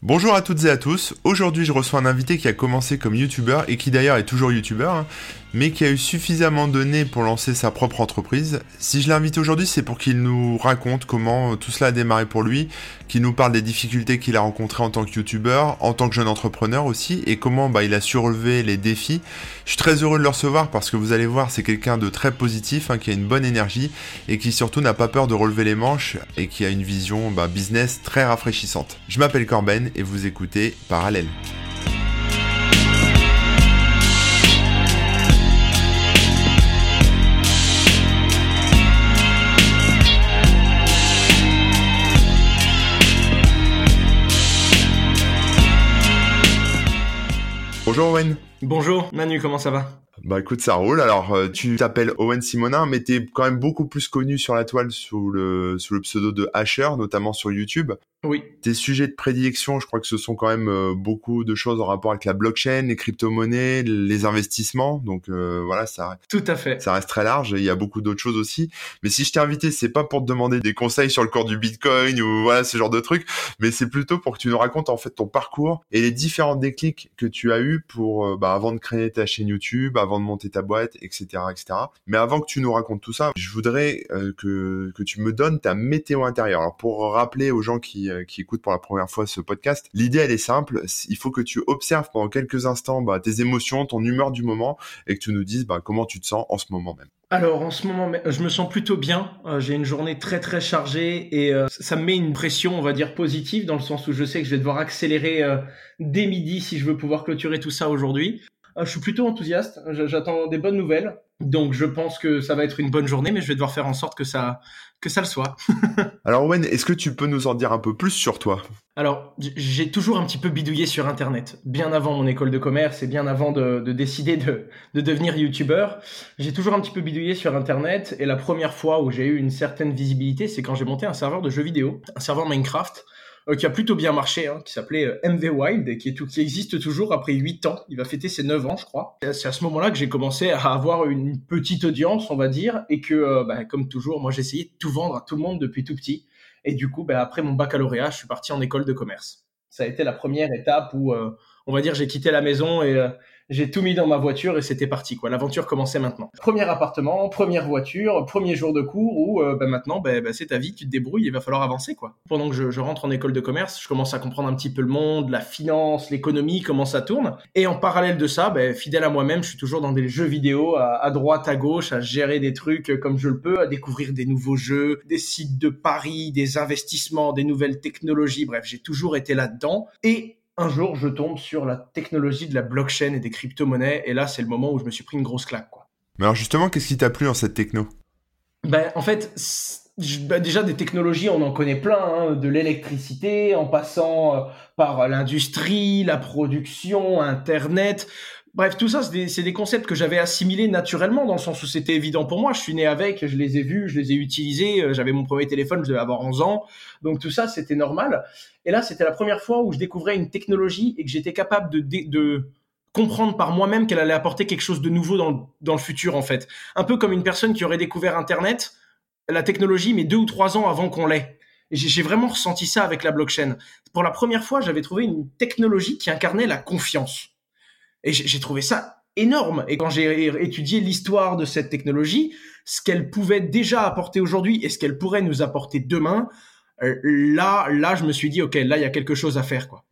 Bonjour à toutes et à tous. Aujourd'hui, je reçois un invité qui a commencé comme youtubeur et qui d'ailleurs est toujours youtubeur, hein, mais qui a eu suffisamment donné pour lancer sa propre entreprise. Si je l'ai invité aujourd'hui, c'est pour qu'il nous raconte comment tout cela a démarré pour lui, qu'il nous parle des difficultés qu'il a rencontrées en tant que youtubeur, en tant que jeune entrepreneur aussi, et comment bah, il a surlevé les défis. Je suis très heureux de le recevoir parce que vous allez voir, c'est quelqu'un de très positif, hein, qui a une bonne énergie et qui surtout n'a pas peur de relever les manches et qui a une vision bah, business très rafraîchissante. Je m'appelle Corben et vous écoutez Parallèle. Bonjour Owen. Bonjour Manu, comment ça va? Bah écoute, ça roule. Alors, euh, tu t'appelles Owen Simonin, mais t'es quand même beaucoup plus connu sur la toile sous le, sous le pseudo de Asher, notamment sur YouTube. Oui. Tes sujets de prédilection, je crois que ce sont quand même euh, beaucoup de choses en rapport avec la blockchain, les crypto-monnaies, les investissements. Donc euh, voilà, ça. Tout à fait. Ça reste très large. Il y a beaucoup d'autres choses aussi. Mais si je t'ai invité, c'est pas pour te demander des conseils sur le corps du Bitcoin ou voilà ce genre de trucs, mais c'est plutôt pour que tu nous racontes en fait ton parcours et les différents déclics que tu as eu pour euh, bah, avant de créer ta chaîne YouTube, avant de monter ta boîte, etc., etc. Mais avant que tu nous racontes tout ça, je voudrais que que tu me donnes ta météo intérieure. Alors pour rappeler aux gens qui euh, qui écoutent pour la première fois ce podcast, l'idée elle est simple. Il faut que tu observes pendant quelques instants bah, tes émotions, ton humeur du moment, et que tu nous dises bah, comment tu te sens en ce moment même. Alors en ce moment, je me sens plutôt bien. Euh, j'ai une journée très très chargée et euh, ça me met une pression, on va dire positive, dans le sens où je sais que je vais devoir accélérer dès midi si je veux pouvoir clôturer tout ça aujourd'hui. Je suis plutôt enthousiaste. J'attends des bonnes nouvelles. Donc je pense que ça va être une bonne journée, mais je vais devoir faire en sorte que ça que ça le soit. Alors Owen, est-ce que tu peux nous en dire un peu plus sur toi? Alors j'ai toujours un petit peu bidouillé sur Internet, bien avant mon école de commerce et bien avant de, décider de, de devenir youtubeur. J'ai toujours un petit peu bidouillé sur Internet et la première fois où j'ai eu une certaine visibilité, c'est quand j'ai monté un serveur de jeux vidéo, un serveur Minecraft euh, qui a plutôt bien marché, hein, qui s'appelait euh, MV Wild, qui, est tout, qui existe toujours après 8 ans. Il va fêter ses 9 ans, je crois. C'est à ce moment-là que j'ai commencé à avoir une petite audience, on va dire, et que, euh, bah, comme toujours, moi j'essayais de tout vendre à tout le monde depuis tout petit. Et du coup, bah, après mon baccalauréat, je suis parti en école de commerce. Ça a été la première étape où, on va dire, j'ai quitté la maison et j'ai tout mis dans ma voiture et c'était parti quoi. L'aventure commençait maintenant. Premier appartement, première voiture, premier jour de cours où euh, bah, maintenant bah, bah, c'est ta vie, tu te débrouilles, il va falloir avancer quoi. Pendant que je, rentre en école de commerce, je commence à comprendre un petit peu le monde, la finance, l'économie, comment ça tourne. Et en parallèle de ça, bah, fidèle à moi-même, je suis toujours dans des jeux vidéo à, à, droite, à gauche, à gérer des trucs comme je le peux, à découvrir des nouveaux jeux, des sites de paris, des investissements, des nouvelles technologies. Bref, j'ai toujours été là-dedans. Et un jour, je tombe sur la technologie de la blockchain et des crypto-monnaies, et là, c'est le moment où je me suis pris une grosse claque. Quoi. Mais alors justement, qu'est-ce qui t'a plu en cette techno? Ben, En fait, ben, déjà des technologies, on en connaît plein, hein, de l'électricité, en passant euh, par l'industrie, la production, Internet. Bref, tout ça, c'est des, concepts que j'avais assimilés naturellement, dans le sens où c'était évident pour moi. Je suis né avec, je les ai vus, je les ai utilisés. Euh, j'avais mon premier téléphone, je devais avoir 11 ans. Donc tout ça, c'était normal. Et là, c'était la première fois où je découvrais une technologie et que j'étais capable de, comprendre par moi-même qu'elle allait apporter quelque chose de nouveau dans dans le futur, en fait. Un peu comme une personne qui aurait découvert Internet, la technologie, mais deux ou trois ans avant qu'on l'ait. J'ai vraiment ressenti ça avec la blockchain. Pour la première fois, j'avais trouvé une technologie qui incarnait la confiance. Et j'ai trouvé ça énorme. Et quand j'ai étudié l'histoire de cette technologie, ce qu'elle pouvait déjà apporter aujourd'hui et ce qu'elle pourrait nous apporter demain, euh, là, là, je me suis dit, ok, là, il y a quelque chose à faire, quoi.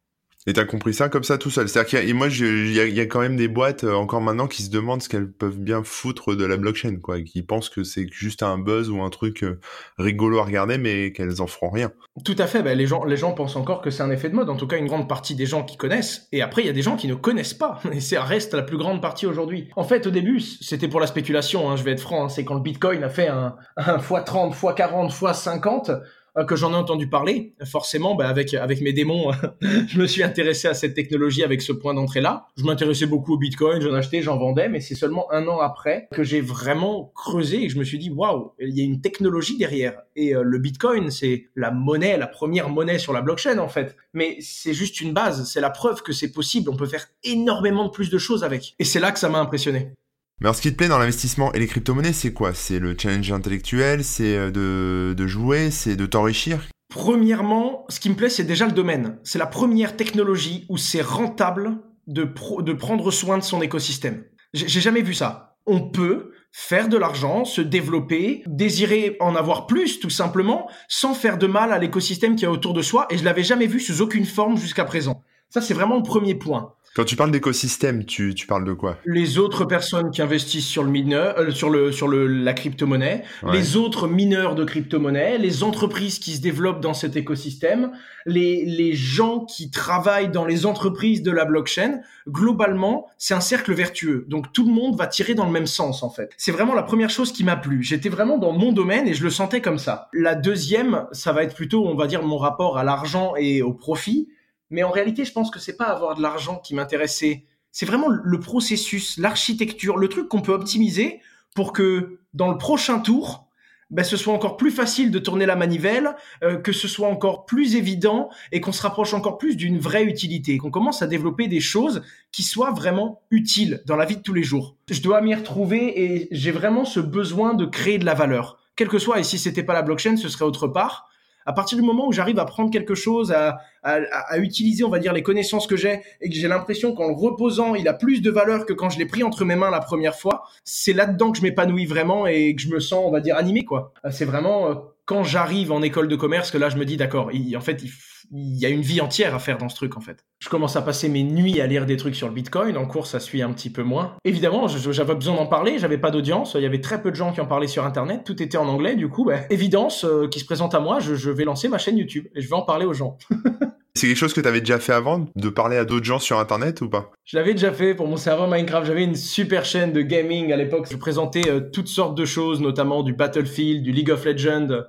Et t'as compris ça comme ça tout seul. C'est-à-dire qu'il y a, moi, il y, y, a quand même des boîtes euh, encore maintenant qui se demandent ce qu'elles peuvent bien foutre de la blockchain, quoi, qui pensent que c'est juste un buzz ou un truc euh, rigolo à regarder, mais qu'elles en feront rien. Tout à fait. Ben, les gens, les gens pensent encore que c'est un effet de mode. En tout cas, une grande partie des gens qui connaissent. Et après, il y a des gens qui ne connaissent pas. Et ça reste la plus grande partie aujourd'hui. En fait, au début, c'était pour la spéculation. Hein, je vais être franc. Hein, c'est quand le Bitcoin a fait un, un x30, x40, x50 euh, que j'en ai entendu parler. Forcément, bah, avec avec mes démons, je me suis intéressé à cette technologie avec ce point d'entrée là. Je m'intéressais beaucoup au Bitcoin, j'en achetais, j'en vendais, mais c'est seulement un an après que j'ai vraiment creusé et je me suis dit waouh, il y a une technologie derrière. Et euh, le Bitcoin, c'est la monnaie, la première monnaie sur la blockchain en fait. Mais c'est juste une base, c'est la preuve que c'est possible. On peut faire énormément plus de choses avec. Et c'est là que ça m'a impressionné. Mais alors, ce qui te plaît dans l'investissement et les crypto-monnaies, c'est quoi? C'est le challenge intellectuel, c'est euh, de, jouer, c'est de t'enrichir? Premièrement, ce qui me plaît, c'est déjà le domaine. C'est la première technologie où c'est rentable de, de prendre soin de son écosystème. J'ai jamais vu ça. On peut faire de l'argent, se développer, désirer en avoir plus tout simplement, sans faire de mal à l'écosystème qui est autour de soi. Et je l'avais jamais vu sous aucune forme jusqu'à présent. Ça, c'est vraiment le premier point. Quand tu parles d'écosystème, tu, tu, parles de quoi? Les autres personnes qui investissent sur le mineur, euh, sur le sur le la crypto-monnaie, les autres mineurs de crypto-monnaie, les entreprises qui se développent dans cet écosystème, les les gens qui travaillent dans les entreprises de la blockchain. Globalement, c'est un cercle vertueux. Donc tout le monde va tirer dans le même sens en fait. C'est vraiment la première chose qui m'a plu. J'étais vraiment dans mon domaine et je le sentais comme ça. La deuxième, ça va être plutôt, on va dire, mon rapport à l'argent et au profit mais en réalité, je pense que c'est pas avoir de l'argent qui m'intéressait. C'est vraiment le processus, l'architecture, le truc qu'on peut optimiser pour que dans le prochain tour, ben, ce soit encore plus facile de tourner la manivelle, euh, que ce soit encore plus évident et qu'on se rapproche encore plus d'une vraie utilité, qu'on commence à développer des choses qui soient vraiment utiles dans la vie de tous les jours. Je dois m'y retrouver et j'ai vraiment ce besoin de créer de la valeur. Quel que soit, et si c'était pas la blockchain, ce serait autre part à partir du moment où j'arrive à prendre quelque chose, à, à, utiliser, on va dire, les connaissances que j'ai, et que j'ai l'impression qu'en le reposant, il a plus de valeur que quand je l'ai pris entre mes mains la première fois, c'est là-dedans que je m'épanouis vraiment et que je me sens, on va dire, animé, quoi. C'est vraiment euh, quand j'arrive en école de commerce que là, je me dis, d'accord, en fait, il il y a une vie entière à faire dans ce truc en fait. Je commence à passer mes nuits à lire des trucs sur le Bitcoin. En cours, ça suit un petit peu moins. Évidemment, j'avais besoin d'en parler. J'avais pas d'audience. Il y avait très peu de gens qui en parlaient sur Internet. Tout était en anglais. Du coup, bah, évidence euh, qui se présente à moi. je vais lancer ma chaîne YouTube et je vais en parler aux gens. C'est quelque chose que tu avais déjà fait avant, de parler à d'autres gens sur Internet ou pas? Je l'avais déjà fait pour mon serveur Minecraft. J'avais une super chaîne de gaming à l'époque. Je présentais euh, toutes sortes de choses, notamment du Battlefield, du League of Legends.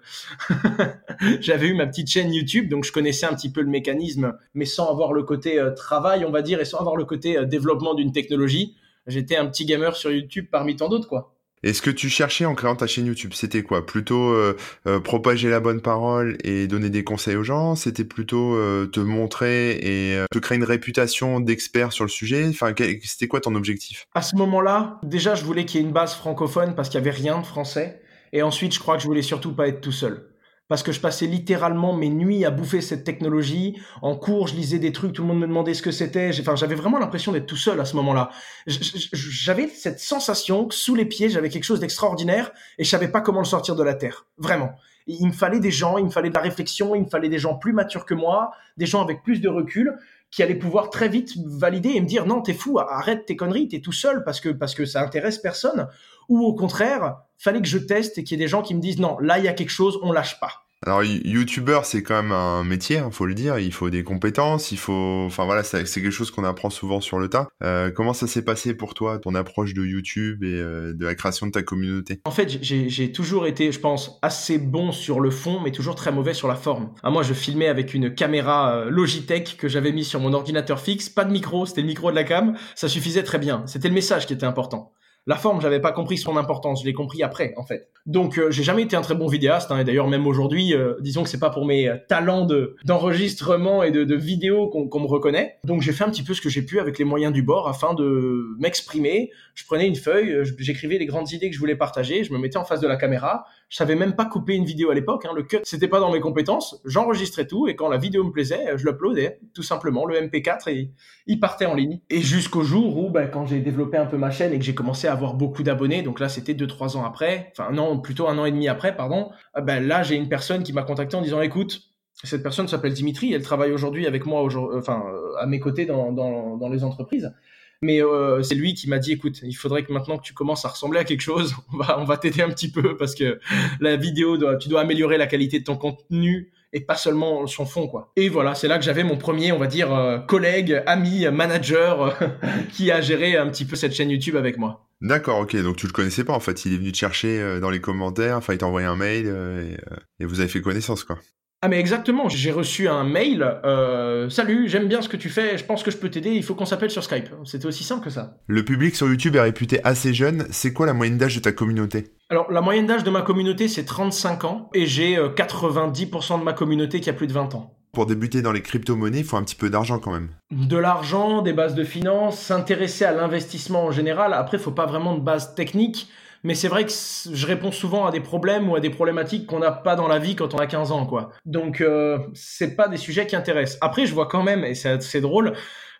J'avais eu ma petite chaîne YouTube, donc je connaissais un petit peu le mécanisme, mais sans avoir le côté euh, travail, on va dire, et sans avoir le côté euh, développement d'une technologie. J'étais un petit gamer sur YouTube parmi tant d'autres, quoi. Et ce que tu cherchais en créant ta chaîne YouTube, c'était quoi? Plutôt euh, euh, propager la bonne parole et donner des conseils aux gens? C'était plutôt euh, te montrer et te créer une réputation d'expert sur le sujet? Enfin, c'était quoi ton objectif? À ce moment-là, déjà, je voulais qu'il y ait une base francophone parce qu'il y avait rien de français. Et ensuite, je crois que je voulais surtout pas être tout seul parce que je passais littéralement mes nuits à bouffer cette technologie. En cours, je lisais des trucs, tout le monde me demandait ce que c'était. Enfin, j'avais vraiment l'impression d'être tout seul à ce moment-là. J'avais cette sensation que sous les pieds, j'avais quelque chose d'extraordinaire et je savais pas comment le sortir de la terre. Vraiment. Il me fallait des gens, il me fallait de la réflexion, il me fallait des gens plus matures que moi, des gens avec plus de recul qui allaient pouvoir très vite valider et me dire non, t'es fou, arrête tes conneries, t'es tout seul parce que parce que ça intéresse personne. Ou au contraire, fallait que je teste et qu'il y ait des gens qui me disent non, là il y a quelque chose, on lâche pas. Alors, youtubeur, c'est quand même un métier, hein, faut le dire. Il faut des compétences, il faut, enfin voilà, c'est quelque chose qu'on apprend souvent sur le tas. Euh, comment ça s'est passé pour toi, ton approche de YouTube et euh, de la création de ta communauté? En fait, j'ai toujours été, je pense, assez bon sur le fond, mais toujours très mauvais sur la forme. Ah, moi, je filmais avec une caméra euh, Logitech que j'avais mis sur mon ordinateur fixe, pas de micro, c'était le micro de la cam, ça suffisait très bien. C'était le message qui était important. La forme, j'avais pas compris son importance, je l'ai compris après en fait. Donc euh, j'ai jamais été un très bon vidéaste, hein, et d'ailleurs même aujourd'hui, euh, disons que c'est pas pour mes euh, talents de d'enregistrement et de vidéo qu'on me reconnaît. Donc j'ai fait un petit peu ce que j'ai pu avec les moyens du bord afin de m'exprimer. Je prenais une feuille, j'écrivais les grandes idées que je voulais partager, je me mettais en face de la caméra. Je savais même pas couper une vidéo à l'époque, hein, le cut c'était pas dans mes compétences. J'enregistrais tout et quand la vidéo me plaisait, je l'uploadais tout simplement le MP4 et il partait en ligne. Et jusqu'au jour où, bah, quand j'ai développé un peu ma chaîne et que j'ai commencé à avoir beaucoup d'abonnés, donc là c'était 2-3 ans après, enfin non, plutôt un an et demi après, pardon, ah ben là j'ai une personne qui m'a contacté en disant écoute, cette personne s'appelle Dimitri, elle travaille aujourd'hui avec moi, enfin à mes côtés dans, dans, dans les entreprises. Mais euh, c'est lui qui m'a dit écoute, il faudrait que maintenant que tu commences à ressembler à quelque chose, on va, t'aider un petit peu parce que la vidéo, tu dois améliorer la qualité de ton contenu et pas seulement son fond quoi. Et voilà, c'est là que j'avais mon premier, on va dire, euh, collègue, ami, manager qui a géré un petit peu cette chaîne YouTube avec moi. D'accord, ok, donc tu le connaissais pas en fait, il est venu te chercher euh, dans les commentaires, enfin il t'a envoyé un mail et vous avez fait connaissance quoi. Ah mais exactement, j'ai reçu un mail, euh, salut, j'aime bien ce que tu fais, je pense que je peux t'aider, il faut qu'on s'appelle sur Skype. C'était aussi simple que ça. Le public sur YouTube est réputé assez jeune, c'est quoi la moyenne d'âge de ta communauté? Alors la moyenne d'âge de ma communauté c'est 35 ans et j'ai 90% euh, de ma communauté qui a plus de 20 ans. Pour débuter dans les crypto-monnaies, il faut un petit peu d'argent quand même. De l'argent, des bases de finances, s'intéresser à l'investissement en général, après il faut pas vraiment de base technique, Mais c'est vrai que je réponds souvent à des problèmes ou à des problématiques qu'on n'a pas dans la vie quand on a 15 ans, quoi. Donc, euh, c'est pas des sujets qui intéressent. Après, je vois quand même, et c'est drôle,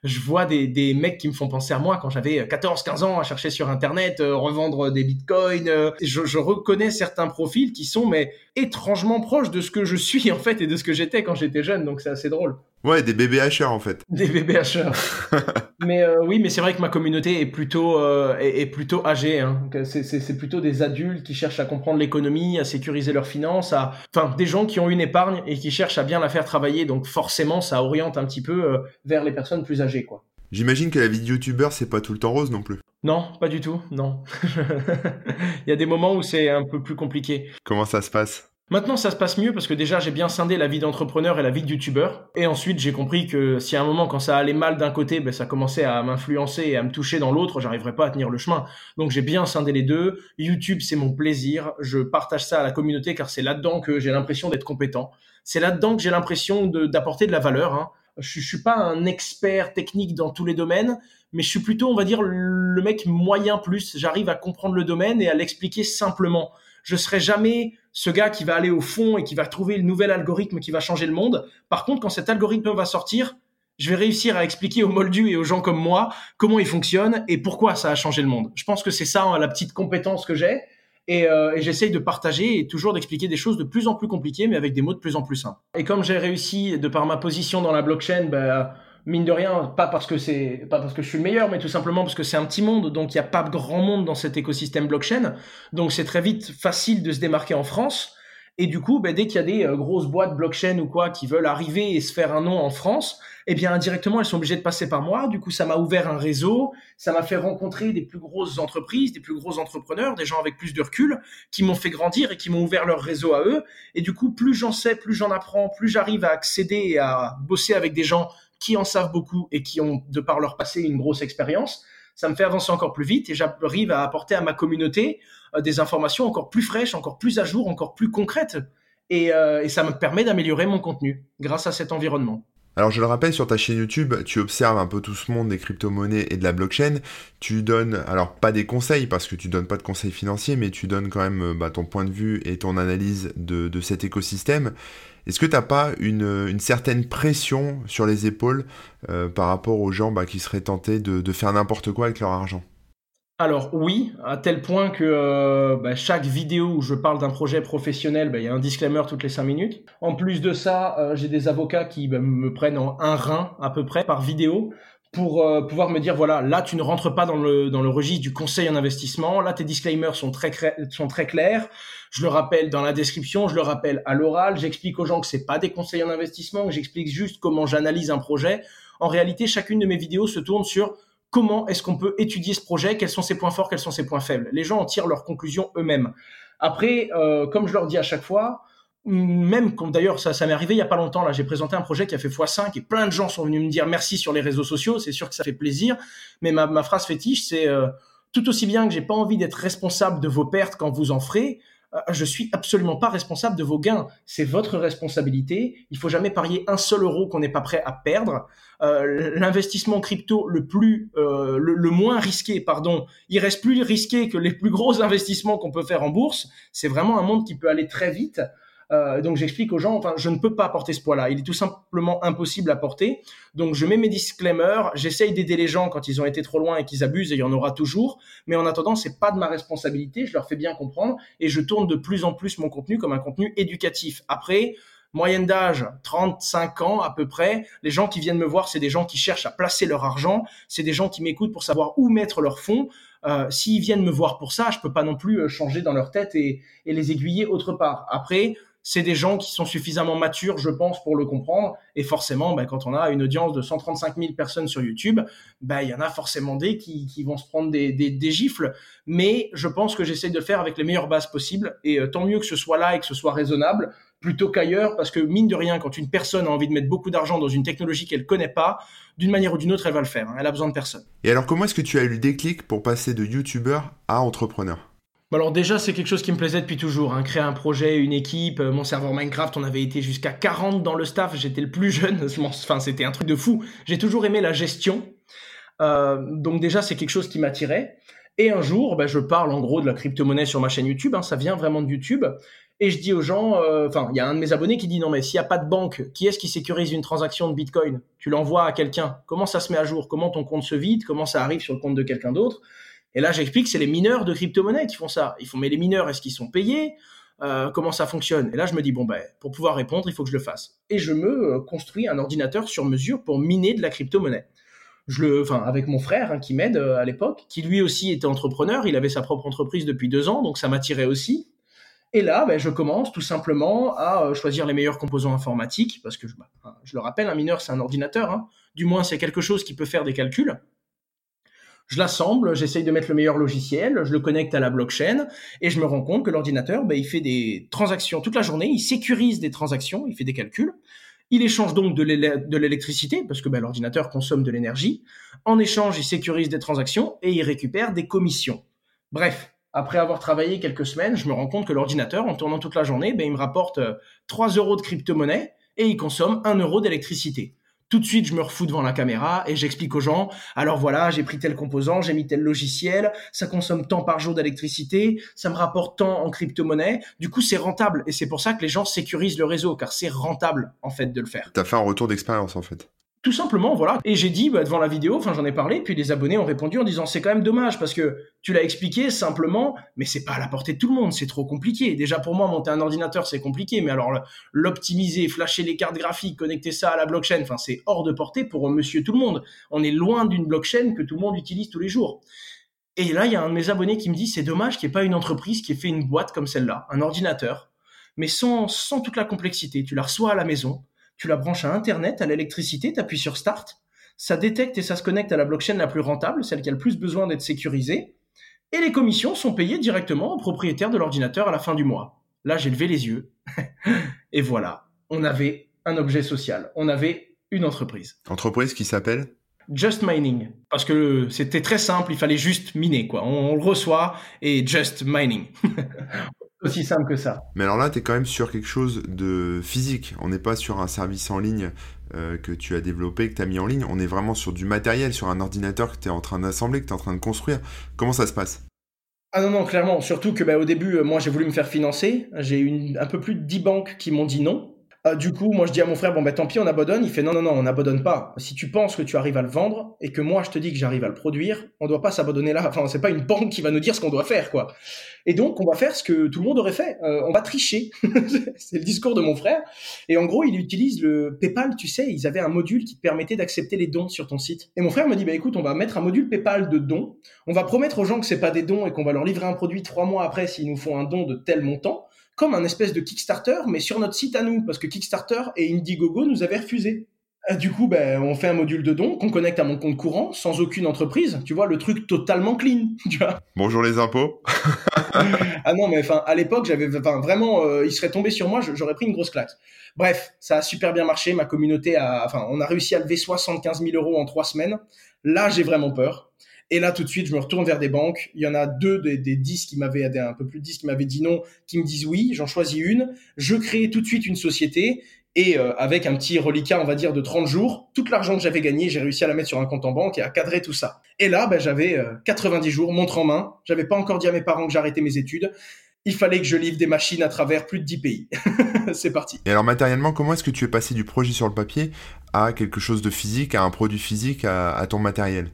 je vois des, des, mecs qui me font penser à moi quand j'avais 14-15 ans à chercher sur Internet, euh, revendre des bitcoins. Euh, je, je, reconnais certains profils qui sont mais étrangement proches de ce que je suis en fait et de ce que j'étais quand j'étais jeune, donc c'est assez drôle. Ouais, des bébés hacheurs en fait. Des bébés hacheurs. mais euh, oui, mais c'est vrai que ma communauté est plutôt euh, est, plutôt âgée. Hein. C'est plutôt des adultes qui cherchent à comprendre l'économie, à sécuriser leurs finances, à enfin des gens qui ont une épargne et qui cherchent à bien la faire travailler. Donc forcément, ça oriente un petit peu euh, vers les personnes plus âgées, quoi. J'imagine que la vie de youtubeur, c'est pas tout le temps rose non plus. Non, pas du tout, non. Il y a des moments où c'est un peu plus compliqué. Comment ça se passe? Maintenant, ça se passe mieux parce que déjà, j'ai bien scindé la vie d'entrepreneur et la vie de youtubeur. Et ensuite, j'ai compris que si à un moment, quand ça allait mal d'un côté, ben, ça commençait à m'influencer et à me toucher dans l'autre, j'arriverais pas à tenir le chemin. Donc, j'ai bien scindé les deux. YouTube, c'est mon plaisir. Je partage ça à la communauté car c'est là-dedans que j'ai l'impression d'être compétent. C'est là-dedans que j'ai l'impression d'apporter de, la valeur. Hein. Je, je suis pas un expert technique dans tous les domaines, mais je suis plutôt, on va dire, le mec moyen plus. J'arrive à comprendre le domaine et à l'expliquer simplement. Je serai jamais ce gars qui va aller au fond et qui va trouver le nouvel algorithme qui va changer le monde. Par contre, quand cet algorithme va sortir, je vais réussir à expliquer aux moldus et aux gens comme moi comment il fonctionne et pourquoi ça a changé le monde. Je pense que c'est ça hein, la petite compétence que j'ai. Et, euh, et j'essaye de partager et toujours d'expliquer des choses de plus en plus compliquées, mais avec des mots de plus en plus simples. Et comme j'ai réussi, de par ma position dans la blockchain, bah, mine de rien, pas parce que c'est pas parce que je suis le meilleur, mais tout simplement parce que c'est un petit monde, donc il n'y a pas grand monde dans cet écosystème blockchain. Donc c'est très vite facile de se démarquer en France. Et du coup, ben, dès qu'il y a des euh, grosses boîtes blockchain ou quoi qui veulent arriver et se faire un nom en France, eh bien indirectement elles sont obligées de passer par moi. Du coup, ça m'a ouvert un réseau, ça m'a fait rencontrer des plus grosses entreprises, des plus gros entrepreneurs, des gens avec plus de recul, qui m'ont fait grandir et qui m'ont ouvert leur réseau à eux. Et du coup, plus j'en sais, plus j'en apprends, plus j'arrive à accéder et à bosser avec des gens qui en savent beaucoup et qui ont, de par leur passé, une grosse expérience, ça me fait avancer encore plus vite et j'arrive à apporter à ma communauté euh, des informations encore plus fraîches, encore plus à jour, encore plus concrètes. Et, euh, et ça me permet d'améliorer mon contenu grâce à cet environnement. Alors je le rappelle, sur ta chaîne YouTube, tu observes un peu tout ce monde des crypto-monnaies et de la blockchain. Tu donnes, alors pas des conseils, parce que tu donnes pas de conseils financiers, mais tu donnes quand même euh, bah, ton point de vue et ton analyse de cet écosystème. Est-ce que tu n'as pas une, certaine pression sur les épaules euh, par rapport aux gens bah, qui seraient tentés de, faire n'importe quoi avec leur argent? Alors oui, à tel point que euh, bah, chaque vidéo où je parle d'un projet professionnel, bah, il y a un disclaimer toutes les cinq minutes. En plus de ça, euh, j'ai des avocats qui me prennent en un rein à peu près par vidéo pour pouvoir me dire voilà là tu ne rentres pas dans le dans le registre du conseil en investissement là tes disclaimers sont très sont très clairs je le rappelle dans la description, je le rappelle à l'oral, j'explique aux gens que c'est pas des conseils en investissement, que j'explique juste comment j'analyse un projet. En réalité, chacune de mes vidéos se tourne sur comment est-ce qu'on peut étudier ce projet, quels sont ses points forts, quels sont ses points faibles. Les gens en tirent leurs conclusions eux-mêmes. Après, euh, comme je leur dis à chaque fois, même comme d'ailleurs ça, ça m'est arrivé il y a pas longtemps là, j'ai présenté un projet qui a fait x5 et plein de gens sont venus me dire merci sur les réseaux sociaux, c'est sûr que ça fait plaisir, mais ma, ma phrase fétiche c'est euh, tout aussi bien que j'ai pas envie d'être responsable de vos pertes quand vous en ferez, euh, je suis absolument pas responsable de vos gains. C'est votre responsabilité. Il faut jamais parier un seul euro qu'on n'est pas prêt à perdre. Euh, l'investissement crypto le plus, euh, le, moins risqué, pardon, il reste plus risqué que les plus gros investissements qu'on peut faire en bourse. C'est vraiment un monde qui peut aller très vite. Euh, donc j'explique aux gens, enfin, je ne peux pas porter ce poids-là. Il est tout simplement impossible à porter. Donc je mets mes disclaimers, j'essaye d'aider les gens quand ils ont été trop loin et qu'ils abusent, et il y en aura toujours. Mais en attendant, c'est pas de ma responsabilité. Je leur fais bien comprendre et je tourne de plus en plus mon contenu comme un contenu éducatif. Après, moyenne d'âge 35 ans à peu près. Les gens qui viennent me voir, c'est des gens qui cherchent à placer leur argent, c'est des gens qui m'écoutent pour savoir où mettre leurs fonds. Euh, S'ils viennent me voir pour ça, je peux pas non plus euh, changer dans leur tête et, et les aiguiller autre part. Après, c'est des gens qui sont suffisamment matures, je pense, pour le comprendre. Et forcément, ben, quand on a une audience de 135 000 personnes sur YouTube, ben, il y en a forcément des qui, vont se prendre des, gifles. Mais je pense que j'essaie de faire avec les meilleures bases possibles. Et euh, tant mieux que ce soit là et que ce soit raisonnable, plutôt qu'ailleurs, parce que mine de rien, quand une personne a envie de mettre beaucoup d'argent dans une technologie qu'elle connaît pas, d'une manière ou d'une autre, elle va le faire. Hein. Elle a besoin de personne. Et alors, comment est-ce que tu as eu le déclic pour passer de YouTuber à entrepreneur? Alors déjà, c'est quelque chose qui me plaisait depuis toujours. Hein. Créer un projet, une équipe, euh, mon serveur Minecraft, on avait été jusqu'à 40 dans le staff, j'étais le plus jeune, enfin c'était un truc de fou. J'ai toujours aimé la gestion. Euh, donc déjà, c'est quelque chose qui m'attirait. Et un jour, ben, je parle en gros de la crypto-monnaie sur ma chaîne YouTube, hein, ça vient vraiment de YouTube. Et je dis aux gens, euh, enfin, il y a un de mes abonnés qui dit non, mais s'il n'y a pas de banque, qui est-ce qui sécurise une transaction de Bitcoin? Tu l'envoies à quelqu'un. Comment ça se met à jour? Comment ton compte se vide? Comment ça arrive sur le compte de quelqu'un d'autre? Et là, j'explique, c'est les mineurs de crypto-monnaie qui font ça. Ils font, mais les mineurs, est-ce qu'ils sont payés? Euh, comment ça fonctionne? Et là, je me dis, bon, ben, pour pouvoir répondre, il faut que je le fasse. Et je me euh, construis un ordinateur sur mesure pour miner de la crypto-monnaie. Je le, enfin, avec mon frère hein, qui m'aide à l'époque, qui lui aussi était entrepreneur, il avait sa propre entreprise depuis deux ans, donc ça m'attirait aussi. Et là, ben, je commence tout simplement à euh, choisir les meilleurs composants informatiques, parce que je, bah, je le rappelle, un mineur, c'est un ordinateur. Hein. Du moins, c'est quelque chose qui peut faire des calculs. Je l'assemble, j'essaye de mettre le meilleur logiciel, je le connecte à la blockchain, et je me rends compte que l'ordinateur, ben, il fait des transactions toute la journée, il sécurise des transactions, il fait des calculs. Il échange donc de l'électricité, parce que ben, l'ordinateur consomme de l'énergie. En échange, il sécurise des transactions et il récupère des commissions. Bref, après avoir travaillé quelques semaines, je me rends compte que l'ordinateur, en tournant toute la journée, ben, il me rapporte 3 euh, euros de crypto-monnaie et il consomme 1 euro d'électricité. Tout de suite, je me refous devant la caméra et j'explique aux gens, alors voilà, j'ai pris tel composant, j'ai mis tel logiciel, ça consomme tant par jour d'électricité, ça me rapporte tant en crypto-monnaie. Du coup, c'est rentable et c'est pour ça que les gens sécurisent le réseau, car c'est rentable, en fait, de le faire. T'as fait un retour d'expérience, en fait. Tout simplement, voilà. Et j'ai dit bah, devant la vidéo, enfin j'en ai parlé, puis les abonnés ont répondu en disant c'est quand même dommage parce que tu l'as expliqué simplement, mais c'est pas à la portée de tout le monde, c'est trop compliqué. Déjà pour moi monter un ordinateur c'est compliqué, mais alors l'optimiser, flasher les cartes graphiques, connecter ça à la blockchain, enfin c'est hors de portée pour Monsieur tout le monde. On est loin d'une blockchain que tout le monde utilise tous les jours. Et là il y a un de mes abonnés qui me dit c'est dommage qu'il n'y ait pas une entreprise qui ait fait une boîte comme celle-là, un ordinateur, mais sans sans toute la complexité. Tu la reçois à la maison tu la branches à Internet, à l'électricité, tu appuies sur Start, ça détecte et ça se connecte à la blockchain la plus rentable, celle qui a le plus besoin d'être sécurisée, et les commissions sont payées directement au propriétaire de l'ordinateur à la fin du mois. Là, j'ai levé les yeux, et voilà, on avait un objet social, on avait une entreprise. Entreprise qui s'appelle Just Mining, parce que c'était très simple, il fallait juste miner, quoi. On, on le reçoit et Just Mining. aussi simple que ça. Mais alors là, tu es quand même sur quelque chose de physique. On n'est pas sur un service en ligne euh, que tu as développé, que tu as mis en ligne. On est vraiment sur du matériel, sur un ordinateur que tu es en train d'assembler, que tu es en train de construire. Comment ça se passe? Ah non, non, clairement. Surtout que bah, au début, euh, moi, j'ai voulu me faire financer. J'ai eu un peu plus de 10 banques qui m'ont dit non. Euh, du coup, moi je dis à mon frère, bon ben tant pis, on abandonne. Il fait non, non, non, on n'abandonne pas. Si tu penses que tu arrives à le vendre et que moi je te dis que j'arrive à le produire, on doit pas s'abandonner là. Enfin, c'est pas une banque qui va nous dire ce qu'on doit faire, quoi. Et donc, on va faire ce que tout le monde aurait fait. Euh, on va tricher. c'est le discours de mon frère. Et en gros, il utilise le PayPal, tu sais, ils avaient un module qui permettait d'accepter les dons sur ton site. Et mon frère me dit, bah écoute, on va mettre un module PayPal de dons. On va promettre aux gens que c'est pas des dons et qu'on va leur livrer un produit trois mois après s'ils nous font un don de tel montant comme un espèce de Kickstarter, mais sur notre site à nous, parce que Kickstarter et Indiegogo nous avaient refusé. Du coup, ben, on fait un module de don qu'on connecte à mon compte courant, sans aucune entreprise. Tu vois, le truc totalement clean. Tu vois Bonjour les impôts. ah non, mais enfin, à l'époque, j'avais, enfin, vraiment, euh, il serait tombé sur moi, j'aurais pris une grosse claque. Bref, ça a super bien marché. Ma communauté a, enfin, on a réussi à lever 75 000 euros en trois semaines. Là, j'ai vraiment peur. Et là, tout de suite, je me retourne vers des banques. Il y en a deux des, 10 qui m'avaient, un peu plus de 10 qui m'avaient dit non, qui me disent oui. J'en choisis une. Je crée tout de suite une société. Et euh, avec un petit reliquat, on va dire, de 30 jours, tout l'argent que j'avais gagné, j'ai réussi à la mettre sur un compte en banque et à cadrer tout ça. Et là, ben, j'avais 90 euh, jours, montre en main. J'avais pas encore dit à mes parents que j'arrêtais mes études. Il fallait que je livre des machines à travers plus de 10 pays. C'est parti. Et alors matériellement, comment est-ce que tu es passé du projet sur le papier à quelque chose de physique, à un produit physique, à ton matériel?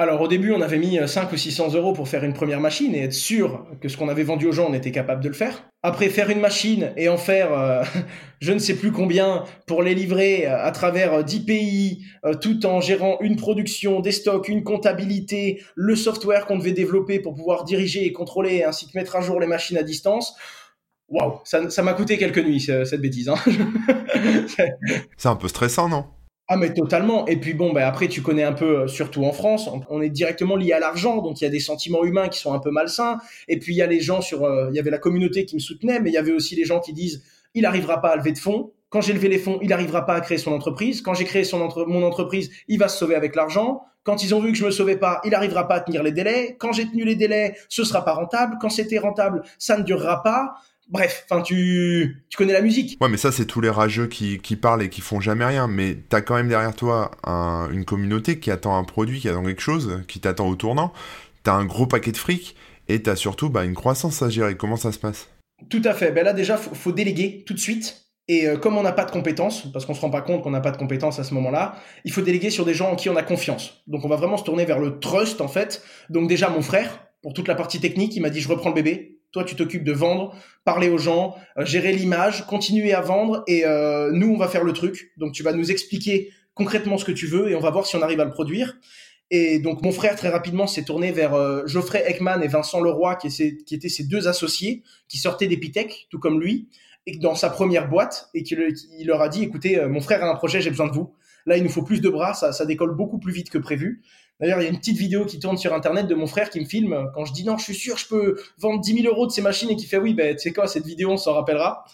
Alors au début, on avait mis 5 euh, ou 600 euros pour faire une première machine et être sûr que ce qu'on avait vendu aux gens, on était capable de le faire. Après, faire une machine et en faire euh, je ne sais plus combien pour les livrer euh, à travers 10 pays, tout en gérant une production, des stocks, une comptabilité, le software qu'on devait développer pour pouvoir diriger et contrôler ainsi que mettre à jour les machines à distance. Waouh, ça m'a coûté quelques nuits cette bêtise. Hein. C'est un peu stressant, non? Ah mais totalement. Et puis bon, ben après tu connais un peu, euh, surtout en France, on est directement lié à l'argent, donc il y a des sentiments humains qui sont un peu malsains. Et puis il y a les gens sur, euh, il y avait la communauté qui me soutenait, mais il y avait aussi les gens qui disent, il arrivera pas à lever de fonds. Quand j'ai levé les fonds, il n'arrivera pas à créer son entreprise. Quand j'ai créé son mon entreprise, il va se sauver avec l'argent. Quand ils ont vu que je me sauvais pas, il n'arrivera pas à tenir les délais. Quand j'ai tenu les délais, ce sera pas rentable. Quand c'était rentable, ça ne durera pas. Bref, enfin tu, tu connais la musique. Ouais, mais ça c'est tous les rageux qui, qui parlent et qui font jamais rien. Mais t'as quand même derrière toi une communauté qui attend un produit, qui attend quelque chose, qui t'attend au tournant. tu as un gros paquet de fric et tu as surtout bah, une croissance à gérer. Comment ça se passe? Tout à fait. Ben là, déjà, faut, faut déléguer tout de suite. Et euh, comme on n'a pas de compétences, parce qu'on se rend pas compte qu'on n'a pas de compétences à ce moment-là, il faut déléguer sur des gens en qui on a confiance. Donc on va vraiment se tourner vers le trust en fait. Donc déjà mon frère, pour toute la partie technique, il m'a dit je reprends le bébé. Toi tu t'occupes de vendre, parler aux gens, euh, gérer l'image, continuer à vendre et euh, nous on va faire le truc. Donc tu vas nous expliquer concrètement ce que tu veux et on va voir si on arrive à le produire. Et donc mon frère très rapidement s'est tourné vers Geoffrey Ekman et Vincent Leroy qui, qui étaient ses deux associés qui sortaient d'Epitech tout comme lui et dans sa première boîte et qu'il leur a dit écoutez, euh, mon frère a un projet, j'ai besoin de vous. Là, il nous faut plus de bras, ça décolle beaucoup plus vite que prévu. D'ailleurs, il y a une petite vidéo qui tourne sur Internet de mon frère qui me filme quand je dis non, je suis sûr, je peux vendre 10 000 euros de ces machines et qui fait oui, ben, tu sais quoi, cette vidéo, on s'en rappellera.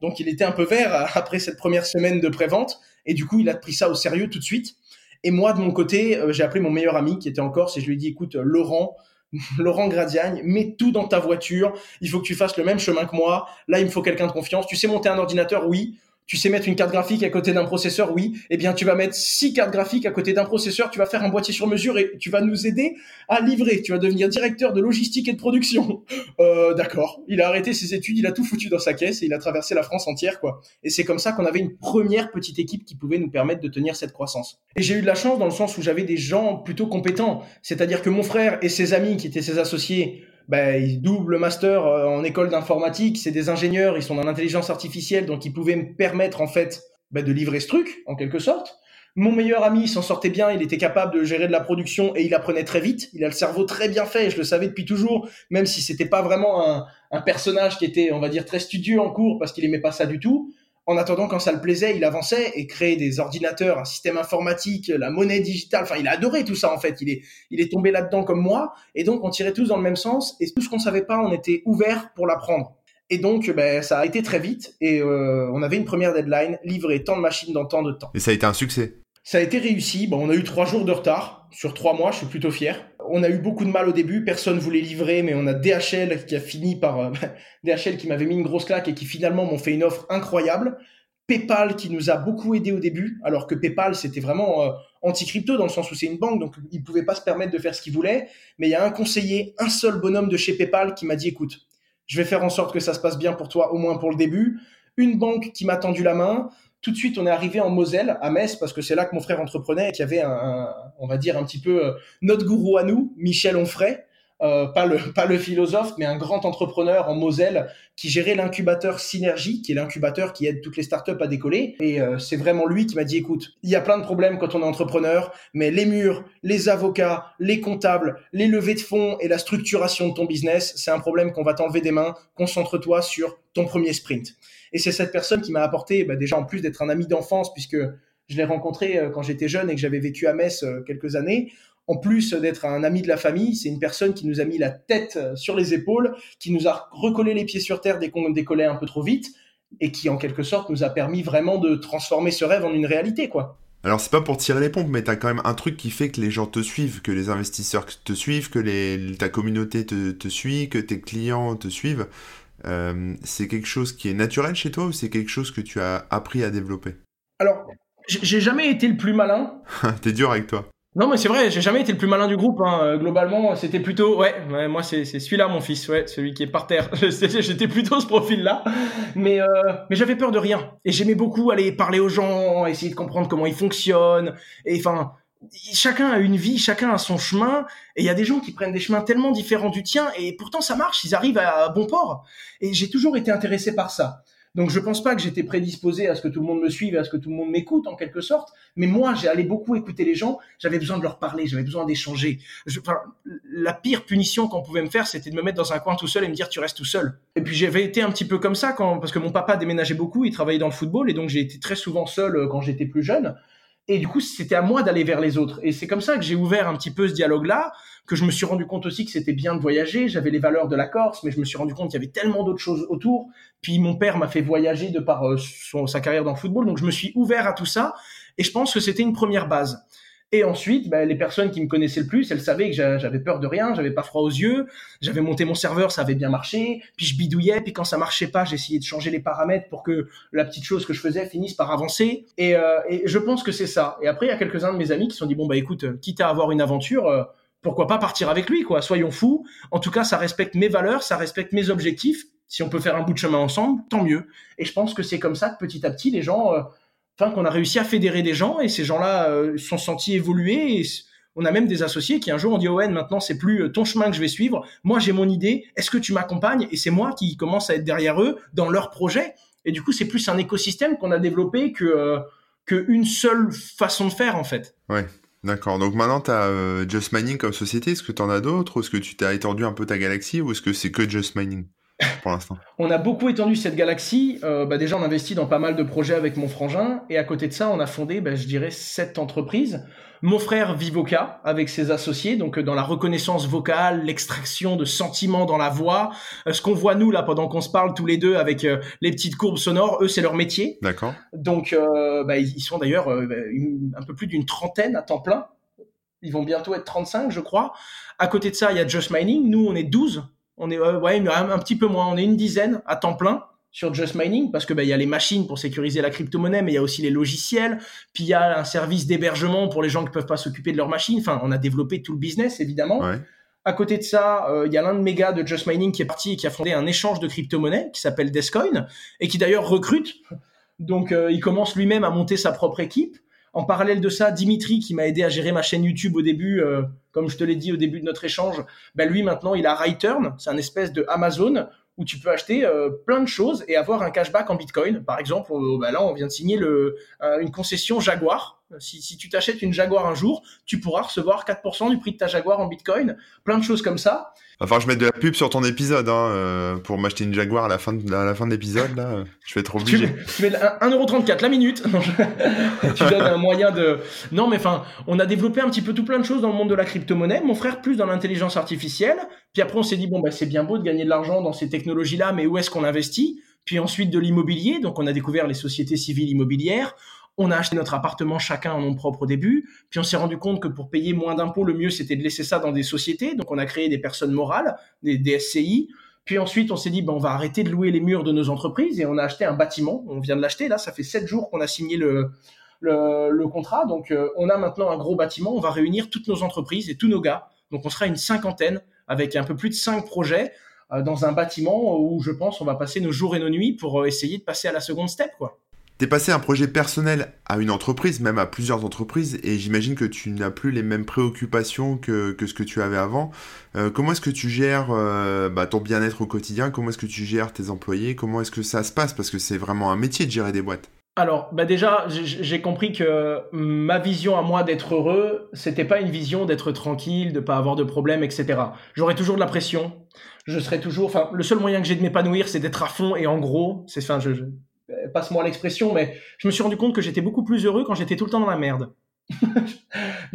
Donc, il était un peu vert euh, après cette première semaine de pré-vente et du coup, il a pris ça au sérieux tout de suite. Et moi, de mon côté, euh, j'ai appelé mon meilleur ami qui était en Corse et je lui ai dit écoute, Laurent, Laurent Gradiagne, mets tout dans ta voiture. Il faut que tu fasses le même chemin que moi. Là, il me faut quelqu'un de confiance. Tu sais monter un ordinateur, oui tu sais mettre une carte graphique à côté d'un processeur, oui, eh bien tu vas mettre six cartes graphiques à côté d'un processeur, tu vas faire un boîtier sur mesure et tu vas nous aider à livrer. Tu vas devenir directeur de logistique et de production. Euh, D'accord. Il a arrêté ses études, il a tout foutu dans sa caisse et il a traversé la France entière, quoi. Et c'est comme ça qu'on avait une première petite équipe qui pouvait nous permettre de tenir cette croissance. Et j'ai eu de la chance dans le sens où j'avais des gens plutôt compétents. C'est-à-dire que mon frère et ses amis qui étaient ses associés ben, ils double master euh, en école d'informatique, c'est des ingénieurs, ils sont dans l'intelligence artificielle, donc ils pouvaient me permettre en fait ben, de livrer ce truc, en quelque sorte. Mon meilleur ami s'en sortait bien, il était capable de gérer de la production et il apprenait très vite. Il a le cerveau très bien fait, je le savais depuis toujours, même si c'était pas vraiment un, un personnage qui était, on va dire, très studieux en cours parce qu'il aimait pas ça du tout en attendant, quand ça le plaisait, il avançait et créait des ordinateurs, un système informatique, la monnaie digitale. Enfin, il a adoré tout ça en fait. Il est, il est tombé là-dedans comme moi. Et donc, on tirait tous dans le même sens. Et tout ce qu'on savait pas, on était ouvert pour l'apprendre. Et donc, ben, ça a été très vite. Et euh, on avait une première deadline, livrer tant de machines dans tant de temps. Et ça a été un succès. Ça a été réussi. Bon, on a eu trois jours de retard sur trois mois. Je suis plutôt fier. On a eu beaucoup de mal au début. Personne voulait livrer, mais on a DHL qui a fini par euh, DHL qui m'avait mis une grosse claque et qui finalement m'ont fait une offre incroyable. PayPal qui nous a beaucoup aidé au début, alors que PayPal c'était vraiment euh, anti-crypto dans le sens où c'est une banque, donc ils pouvaient pas se permettre de faire ce qu'ils voulaient. Mais il y a un conseiller, un seul bonhomme de chez PayPal qui m'a dit écoute, je vais faire en sorte que ça se passe bien pour toi, au moins pour le début. Une banque qui m'a tendu la main, tout de suite, on est arrivé en Moselle, à Metz, parce que c'est là que mon frère entreprenait et qu'il y avait un, on va dire un petit peu euh, notre gourou à nous, Michel Onfray, euh, pas le pas le philosophe, mais un grand entrepreneur en Moselle qui gérait l'incubateur Synergie, qui est l'incubateur qui aide toutes les startups à décoller. Et euh, c'est vraiment lui qui m'a dit écoute, il y a plein de problèmes quand on est entrepreneur, mais les murs, les avocats, les comptables, les levées de fonds et la structuration de ton business, c'est un problème qu'on va t'enlever des mains. Concentre-toi sur ton premier sprint. Et c'est cette personne qui m'a apporté, bah, déjà en plus d'être un ami d'enfance, puisque je l'ai rencontré euh, quand j'étais jeune et que j'avais vécu à Metz euh, quelques années. En plus d'être un ami de la famille, c'est une personne qui nous a mis la tête sur les épaules, qui nous a recollé les pieds sur terre dès qu'on décollait un peu trop vite, et qui en quelque sorte nous a permis vraiment de transformer ce rêve en une réalité, quoi. Alors c'est pas pour tirer les pompes, mais t'as quand même un truc qui fait que les gens te suivent, que les investisseurs te suivent, que les, ta communauté te, te suit, que tes clients te suivent. Euh, c'est quelque chose qui est naturel chez toi ou c'est quelque chose que tu as appris à développer? Alors, j'ai jamais été le plus malin. T'es dur avec toi. Non, mais c'est vrai, j'ai jamais été le plus malin du groupe. Hein. Euh, globalement, c'était plutôt, ouais, moi c'est celui-là mon fils, ouais, celui qui est par terre. J'étais plutôt ce profil-là, mais euh, mais j'avais peur de rien et j'aimais beaucoup aller parler aux gens, essayer de comprendre comment ils fonctionnent. Et enfin, chacun a une vie, chacun a son chemin, et il y a des gens qui prennent des chemins tellement différents du tien, et pourtant ça marche, ils arrivent à bon port. Et j'ai toujours été intéressé par ça. Donc je pense pas que j'étais prédisposé à ce que tout le monde me suive, à ce que tout le monde m'écoute en quelque sorte, mais moi allé beaucoup écouter les gens, j'avais besoin de leur parler, j'avais besoin d'échanger. Enfin, la pire punition qu'on pouvait me faire, c'était de me mettre dans un coin tout seul et me dire tu restes tout seul. Et puis j'avais été un petit peu comme ça quand parce que mon papa déménageait beaucoup, il travaillait dans le football et donc j'ai été très souvent seul euh, quand j'étais plus jeune. Et du coup, c'était à moi d'aller vers les autres. Et c'est comme ça que j'ai ouvert un petit peu ce dialogue-là, que je me suis rendu compte aussi que c'était bien de voyager. J'avais les valeurs de la Corse, mais je me suis rendu compte qu'il y avait tellement d'autres choses autour. Puis mon père m'a fait voyager de par euh, son, sa carrière dans le football, donc je me suis ouvert à tout ça. Et je pense que c'était une première base. Et ensuite, ben, les personnes qui me connaissaient le plus, elles savaient que j'avais peur de rien, j'avais pas froid aux yeux, j'avais monté mon serveur, ça avait bien marché, puis je bidouillais, puis quand ça marchait pas, j'essayais de changer les paramètres pour que la petite chose que je faisais finisse par avancer. Et, euh, et je pense que c'est ça. Et après, il y a quelques-uns de mes amis qui se sont dit, bon, bah écoute, quitte à avoir une aventure, euh, pourquoi pas partir avec lui, quoi. Soyons fous. En tout cas, ça respecte mes valeurs, ça respecte mes objectifs. Si on peut faire un bout de chemin ensemble, tant mieux. Et je pense que c'est comme ça que petit à petit, les gens, euh, enfin, qu'on a réussi à fédérer des gens et ces gens-là euh, sont sentis évoluer. On a même des associés qui un jour ont dit Owen, maintenant c'est plus euh, ton chemin que je vais suivre. Moi, j'ai mon idée. Est-ce que tu m'accompagnes? Et c'est moi qui commence à être derrière eux dans leur projet. Et du coup, c'est plus un écosystème qu'on a développé que qu'une seule façon de faire en fait. Ouais. D'accord. Donc maintenant, tu as euh, Just Mining comme société. Est-ce que tu en as d'autres? Est-ce que tu t'as étendu un peu ta galaxie? Ou est-ce que c'est que Just Mining? Pour l'instant On a beaucoup étendu cette galaxie. Euh, bah déjà, on investit dans pas mal de projets avec mon frangin. Et à côté de ça, on a fondé, bah, je dirais, sept entreprises. Mon frère Vivoca avec ses associés, donc euh, dans la reconnaissance vocale, l'extraction de sentiments dans la voix. Euh, ce qu'on voit nous là pendant qu'on se parle tous les deux avec euh, les petites courbes sonores, eux c'est leur métier. D'accord. Donc bah, ils sont d'ailleurs un peu plus d'une trentaine à temps plein. Ils vont bientôt être 35 je crois. À côté de ça, il y a Just Mining. Nous on est 12. On est ouais, un petit peu moins. On est une dizaine à temps plein sur Just Mining parce que bah, il y a les machines pour sécuriser la crypto-monnaie, mais il y a aussi les logiciels, puis il y a un service d'hébergement pour les gens qui peuvent pas s'occuper de leurs machines. Enfin, on a développé tout le business évidemment. À côté de ça, euh, il y a l'un de mes gars de Just Mining qui est parti et qui a fondé un échange de crypto-monnaie qui s'appelle Descoin et qui d'ailleurs recrute. Donc euh, il commence lui-même à monter sa propre équipe. En parallèle de ça, Dimitri, qui m'a aidé à gérer ma chaîne YouTube au début, euh, comme je te l'ai dit au début de notre échange, ben lui maintenant il a Return, c'est un espèce de Amazon où tu peux acheter euh, plein de choses et avoir un cashback en Bitcoin. Par exemple, bah là, on vient de signer le, euh, une concession Jaguar. Si, si tu t'achètes une Jaguar un jour, tu pourras recevoir 4% du prix de ta Jaguar en Bitcoin. Plein de choses comme ça. Enfin, je mets de la pub sur ton épisode hein, euh, pour m'acheter une Jaguar à la fin de, à la fin de l'épisode. Là, je vais être obligé. Tu mets 1,34€ la minute. tu donnes un moyen de. Non, mais enfin, on a développé un petit peu tout plein de choses dans le monde de la crypto-monnaie. Mon frère plus dans l'intelligence artificielle. Puis après, on s'est dit bon, bah, c'est bien beau de gagner de l'argent dans ces technologies-là, mais où est-ce qu'on investit? Puis ensuite de l'immobilier. Donc, on a découvert les sociétés civiles immobilières. On a acheté notre appartement chacun en nom propre au début, puis on s'est rendu compte que pour payer moins d'impôts, le mieux c'était de laisser ça dans des sociétés. Donc on a créé des personnes morales, des, SCI. Puis ensuite, on s'est dit, ben, on va arrêter de louer les murs de nos entreprises et on a acheté un bâtiment. On vient de l'acheter là, ça fait sept jours qu'on a signé le, le, contrat. Donc euh, on a maintenant un gros bâtiment. On va réunir toutes nos entreprises et tous nos gars. Donc on sera une cinquantaine avec un peu plus de cinq projets euh, dans un bâtiment où je pense on va passer nos jours et nos nuits pour euh, essayer de passer à la seconde step, quoi. T'es passé un projet personnel à une entreprise, même à plusieurs entreprises, et j'imagine que tu n'as plus les mêmes préoccupations que, que ce que tu avais avant. Euh, comment est-ce que tu gères euh, bah, ton bien-être au quotidien? Comment est-ce que tu gères tes employés? Comment est-ce que ça se passe? Parce que c'est vraiment un métier de gérer des boîtes. Alors, bah déjà, j'ai compris que ma vision à moi d'être heureux, c'était pas une vision d'être tranquille, de pas avoir de problèmes, etc. J'aurais toujours de la pression. Je serais toujours, enfin, le seul moyen que j'ai de m'épanouir, c'est d'être à fond et en gros, c'est, enfin, je, passe-moi l'expression, mais je me suis rendu compte que j'étais beaucoup plus heureux quand j'étais tout le temps dans la merde.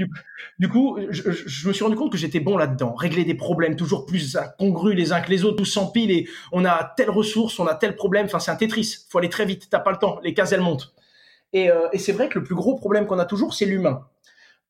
du, coup, je, me suis rendu compte que j'étais bon là-dedans. Régler des problèmes toujours plus incongrus les uns que les autres, tout s'empile et on a telle ressource, on a tel problème. Enfin, c'est un Tetris. Faut aller très vite. T'as pas le temps. Les cases, elles montent. Et, euh, et c'est vrai que le plus gros problème qu'on a toujours, c'est l'humain.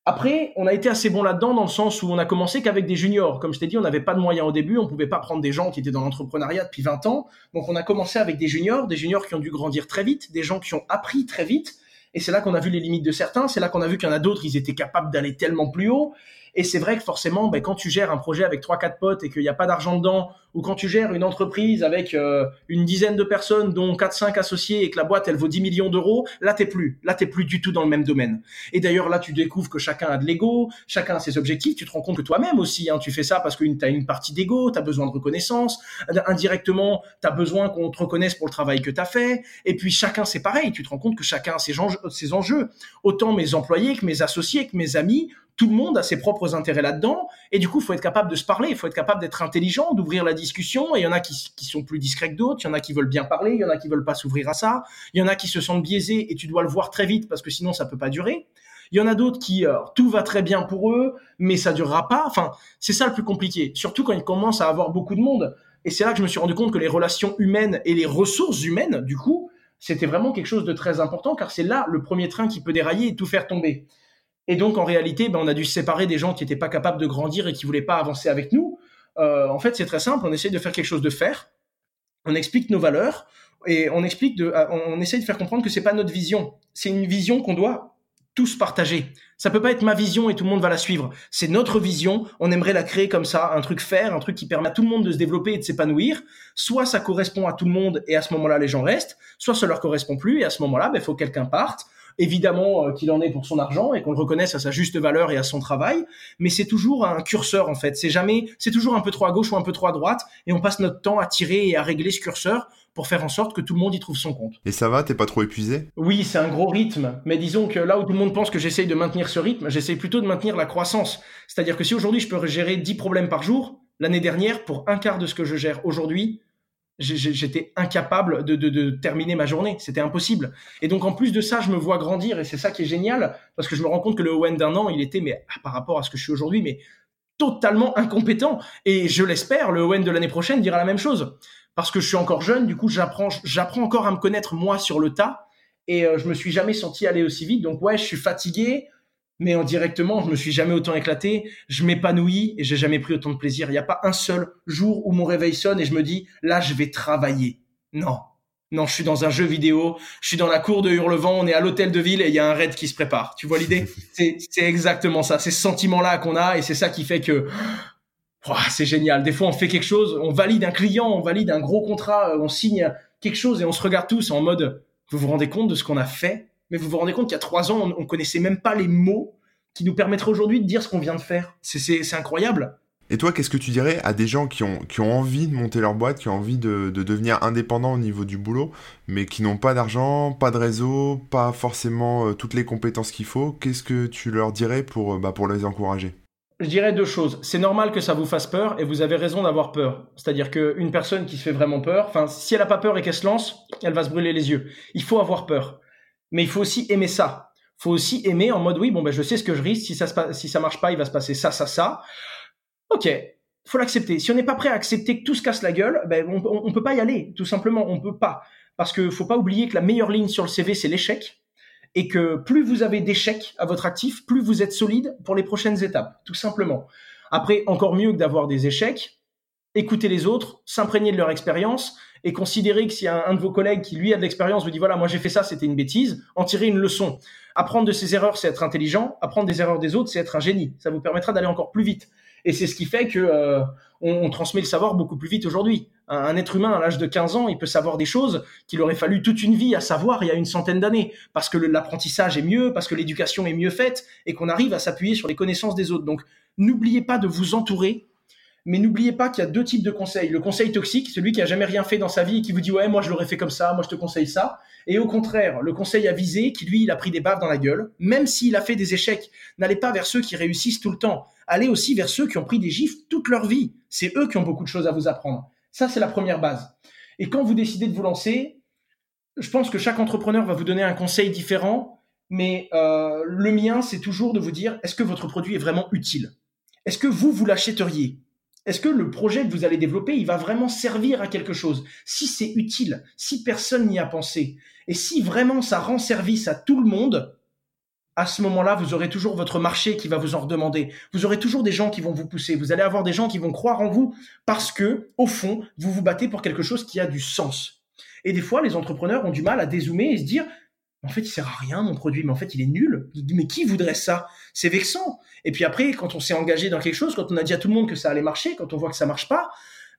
Après, on a été assez bon là-dedans dans le sens où on a commencé qu'avec des juniors. Comme je t'ai dit, on n'avait pas de moyens au début, on pouvait pas prendre des gens qui étaient dans l'entrepreneuriat depuis 20 ans. Donc on a commencé avec des juniors, des juniors qui ont dû grandir très vite, des gens qui ont appris très vite. Et c'est là qu'on a vu les limites de certains, c'est là qu'on a vu qu'il y en a d'autres, ils étaient capables d'aller tellement plus haut. Et c'est vrai que forcément, ben, quand tu gères un projet avec trois quatre potes et qu'il n'y a pas d'argent dedans, ou quand tu gères une entreprise avec euh, une dizaine de personnes, dont 4-5 associés, et que la boîte elle vaut 10 millions d'euros, là t'es plus, là t'es plus du tout dans le même domaine. Et d'ailleurs là tu découvres que chacun a de l'ego, chacun a ses objectifs, tu te rends compte que toi-même aussi, hein, tu fais ça parce que tu as une partie d'ego, tu as besoin de reconnaissance, indirectement tu as besoin qu'on te reconnaisse pour le travail que tu as fait, et puis chacun c'est pareil, tu te rends compte que chacun a ses enjeux. Autant mes employés que mes associés, que mes amis, tout le monde a ses propres intérêts là-dedans, et du coup, il faut être capable de se parler, il faut être capable d'être intelligent, d'ouvrir la discussion, et il y en a qui, sont plus discrets que d'autres, il y en a qui veulent bien parler, il y en a qui veulent pas s'ouvrir à ça, il y en a qui se sentent biaisés, et tu dois le voir très vite, parce que sinon, ça peut pas durer. Il y en a d'autres qui, euh, tout va très bien pour eux, mais ça durera pas. Enfin, c'est ça le plus compliqué, surtout quand ils commencent à avoir beaucoup de monde. Et c'est là que je me suis rendu compte que les relations humaines et les ressources humaines, du coup, c'était vraiment quelque chose de très important, car c'est là le premier train qui peut dérailler et tout faire tomber. Et donc, en réalité, ben, on a dû se séparer des gens qui n'étaient pas capables de grandir et qui voulaient pas avancer avec nous. Euh, en fait, c'est très simple. On essaie de faire quelque chose de faire. On explique nos valeurs et on explique de, on essaie de faire comprendre que c'est pas notre vision. C'est une vision qu'on doit tous partager. Ça peut pas être ma vision et tout le monde va la suivre. C'est notre vision. On aimerait la créer comme ça, un truc faire, un truc qui permet à tout le monde de se développer et de s'épanouir. Soit ça correspond à tout le monde et à ce moment-là les gens restent, soit ça leur correspond plus et à ce moment-là, ben, faut que quelqu'un parte évidemment euh, qu'il en est pour son argent et qu'on le reconnaisse à sa juste valeur et à son travail, mais c'est toujours un curseur en fait. C'est jamais, c'est toujours un peu trop à gauche ou un peu trop à droite, et on passe notre temps à tirer et à régler ce curseur pour faire en sorte que tout le monde y trouve son compte. Et ça va, t'es pas trop épuisé? Oui, c'est un gros rythme, mais disons que là où tout le monde pense que j'essaye de maintenir ce rythme, j'essaye plutôt de maintenir la croissance. C'est-à-dire que si aujourd'hui je peux gérer 10 problèmes par jour, l'année dernière, pour un quart de ce que je gère aujourd'hui, j'étais incapable de, terminer ma journée. C'était impossible. Et donc, en plus de ça, je me vois grandir et c'est ça qui est génial parce que je me rends compte que le Owen d'un an, il était, mais ah, par rapport à ce que je suis aujourd'hui, mais totalement incompétent. Et je l'espère, le Owen de l'année prochaine dira la même chose parce que je suis encore jeune. Du coup, j'apprends, j'apprends encore à me connaître moi sur le tas et euh, je me suis jamais senti aller aussi vite. Donc, ouais, je suis fatigué mais en directement, je me suis jamais autant éclaté, je m'épanouis et j'ai jamais pris autant de plaisir. Il n'y a pas un seul jour où mon réveil sonne et je me dis, là, je vais travailler. Non. Non, je suis dans un jeu vidéo, je suis dans la cour de Hurlevent, on est à l'hôtel de ville et il y a un raid qui se prépare. Tu vois l'idée? C'est exactement ça, c'est ce sentiment-là qu'on a et c'est ça qui fait que c'est génial. Des fois, on fait quelque chose, on valide un client, on valide un gros contrat, on signe quelque chose et on se regarde tous en mode, vous vous rendez compte de ce qu'on a fait? Mais vous vous rendez compte qu'il y a trois ans, on, ne connaissait même pas les mots qui nous permettraient aujourd'hui de dire ce qu'on vient de faire. C'est incroyable. Et toi, qu'est-ce que tu dirais à des gens qui ont, qui ont envie de monter leur boîte, qui ont envie de, devenir indépendants au niveau du boulot, mais qui n'ont pas d'argent, pas de réseau, pas forcément euh, toutes les compétences qu'il faut? Qu'est-ce que tu leur dirais pour, euh, bah, pour les encourager? Je dirais deux choses. C'est normal que ça vous fasse peur et vous avez raison d'avoir peur. C'est-à-dire qu'une personne qui se fait vraiment peur, enfin, si elle n'a pas peur et qu'elle se lance, elle va se brûler les yeux. Il faut avoir peur mais il faut aussi aimer ça. Faut aussi aimer en mode oui, bon ben je sais ce que je risque. Si ça se si ça marche pas, il va se passer ça, ça, ça. Ok, faut l'accepter. Si on n'est pas prêt à accepter que tout se casse la gueule, ben on, on, peut pas y aller. Tout simplement, on peut pas. Parce que faut pas oublier que la meilleure ligne sur le CV c'est l'échec et que plus vous avez d'échecs à votre actif, plus vous êtes solide pour les prochaines étapes. Tout simplement. Après, encore mieux que d'avoir des échecs, écouter les autres, s'imprégner de leur expérience et considérer que si un, un, de vos collègues qui lui a de l'expérience vous dit voilà moi j'ai fait ça c'était une bêtise, en tirer une leçon. Apprendre de ses erreurs c'est être intelligent, apprendre des erreurs des autres c'est être un génie. Ça vous permettra d'aller encore plus vite. Et c'est ce qui fait que euh, on, transmet le savoir beaucoup plus vite aujourd'hui. Un, être humain à l'âge de 15 ans, il peut savoir des choses qu'il aurait fallu toute une vie à savoir il y a une centaine d'années, parce que l'apprentissage est mieux, parce que l'éducation est mieux faite, et qu'on arrive à s'appuyer sur les connaissances des autres. Donc n'oubliez pas de vous entourer mais n'oubliez pas qu'il y a deux types de conseils. Le conseil toxique, celui qui a jamais rien fait dans sa vie et qui vous dit ouais moi je l'aurais fait comme ça, moi je te conseille ça. Et au contraire, le conseil avisé qui lui il a pris des baves dans la gueule, même s'il a fait des échecs. N'allez pas vers ceux qui réussissent tout le temps. Allez aussi vers ceux qui ont pris des gifs toute leur vie. C'est eux qui ont beaucoup de choses à vous apprendre. Ça c'est la première base. Et quand vous décidez de vous lancer, je pense que chaque entrepreneur va vous donner un conseil différent, mais euh, le mien c'est toujours de vous dire est-ce que votre produit est vraiment utile? Est-ce que vous vous l'achèteriez? Est-ce que le projet que vous allez développer, il va vraiment servir à quelque chose Si c'est utile, si personne n'y a pensé, et si vraiment ça rend service à tout le monde, à ce moment-là, vous aurez toujours votre marché qui va vous en redemander. Vous aurez toujours des gens qui vont vous pousser. Vous allez avoir des gens qui vont croire en vous parce que, au fond, vous vous battez pour quelque chose qui a du sens. Et des fois, les entrepreneurs ont du mal à dézoomer et se dire, en fait, il sert à rien, mon produit, mais en fait, il est nul. Mais qui voudrait ça? C'est vexant. Et puis après, quand on s'est engagé dans quelque chose, quand on a dit à tout le monde que ça allait marcher, quand on voit que ça marche pas,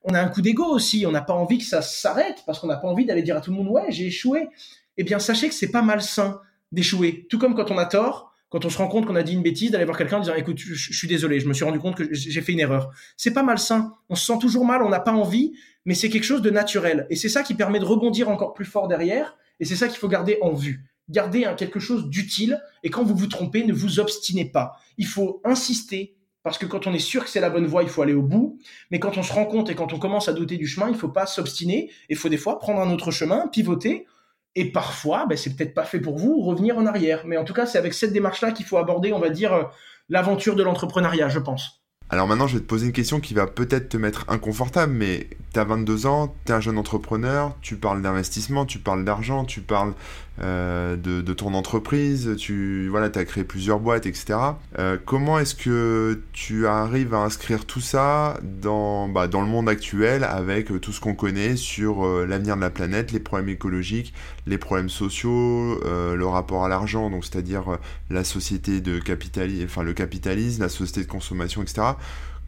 on a un coup d'ego aussi. On n'a pas envie que ça s'arrête parce qu'on n'a pas envie d'aller dire à tout le monde, ouais, j'ai échoué. Eh bien, sachez que c'est pas malsain d'échouer. Tout comme quand on a tort, quand on se rend compte qu'on a dit une bêtise, d'aller voir quelqu'un en disant, écoute, je, suis désolé, je me suis rendu compte que j'ai fait une erreur. C'est pas malsain. On se sent toujours mal, on n'a pas envie, mais c'est quelque chose de naturel. Et c'est ça qui permet de rebondir encore plus fort derrière. Et c'est ça qu'il faut garder en vue gardez quelque chose d'utile et quand vous vous trompez, ne vous obstinez pas. Il faut insister parce que quand on est sûr que c'est la bonne voie, il faut aller au bout. Mais quand on se rend compte et quand on commence à douter du chemin, il faut pas s'obstiner. Il faut des fois prendre un autre chemin, pivoter. Et parfois, ben, c'est peut-être pas fait pour vous, revenir en arrière. Mais en tout cas, c'est avec cette démarche-là qu'il faut aborder, on va dire, euh, l'aventure de l'entrepreneuriat, je pense. Alors maintenant, je vais te poser une question qui va peut-être te mettre inconfortable, mais tu as 22 ans, tu es un jeune entrepreneur, tu parles d'investissement, tu parles d'argent, tu parles euh, de, ton entreprise, tu voilà, as créé plusieurs boîtes, etc. Euh, comment est-ce que tu arrives à inscrire tout ça dans, bah, dans le monde actuel avec euh, tout ce qu'on connaît sur l'avenir de la planète, les problèmes écologiques, les problèmes sociaux, le rapport à l'argent, donc c'est-à-dire la société de capitalisme, enfin le capitalisme, la société de consommation, etc.